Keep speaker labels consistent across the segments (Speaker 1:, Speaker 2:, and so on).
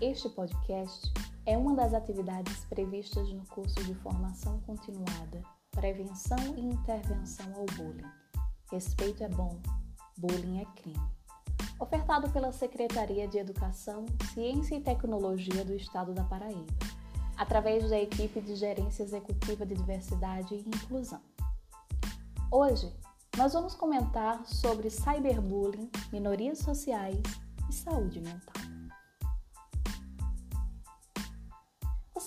Speaker 1: Este podcast é uma das atividades previstas no curso de formação continuada Prevenção e Intervenção ao Bullying. Respeito é bom, bullying é crime. Ofertado pela Secretaria de Educação, Ciência e Tecnologia do Estado da Paraíba, através da equipe de Gerência Executiva de Diversidade e Inclusão. Hoje, nós vamos comentar sobre cyberbullying, minorias sociais e saúde mental.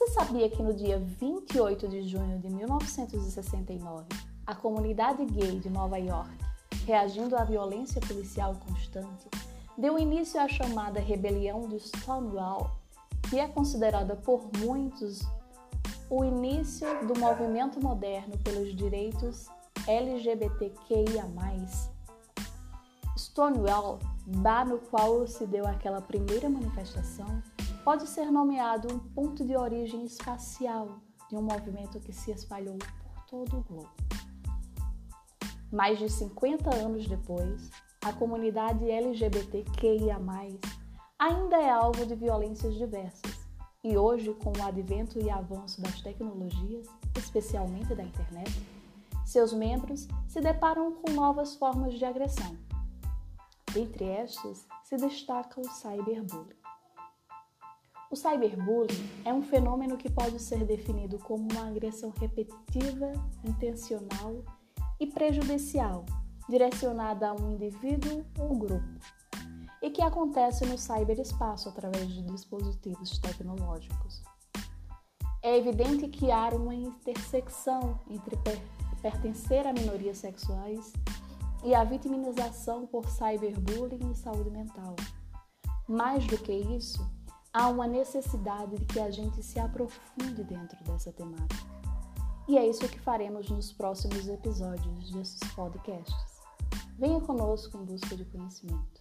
Speaker 1: Você sabia que no dia 28 de junho de 1969, a comunidade gay de Nova York, reagindo à violência policial constante, deu início à chamada Rebelião de Stonewall, que é considerada por muitos o início do movimento moderno pelos direitos LGBTQIA+. Stonewall, bar no qual se deu aquela primeira manifestação, pode ser nomeado um ponto de origem espacial de um movimento que se espalhou por todo o globo. Mais de 50 anos depois, a comunidade LGBTQIA+, ainda é alvo de violências diversas. E hoje, com o advento e avanço das tecnologias, especialmente da internet, seus membros se deparam com novas formas de agressão. Dentre estas, se destaca o cyberbullying. O cyberbullying é um fenômeno que pode ser definido como uma agressão repetitiva, intencional e prejudicial, direcionada a um indivíduo ou grupo, e que acontece no cyberespaço através de dispositivos tecnológicos. É evidente que há uma intersecção entre pertencer a minorias sexuais e a vitimização por cyberbullying e saúde mental. Mais do que isso, há uma necessidade de que a gente se aprofunde dentro dessa temática. E é isso que faremos nos próximos episódios desses podcasts. Venha conosco em busca de conhecimento.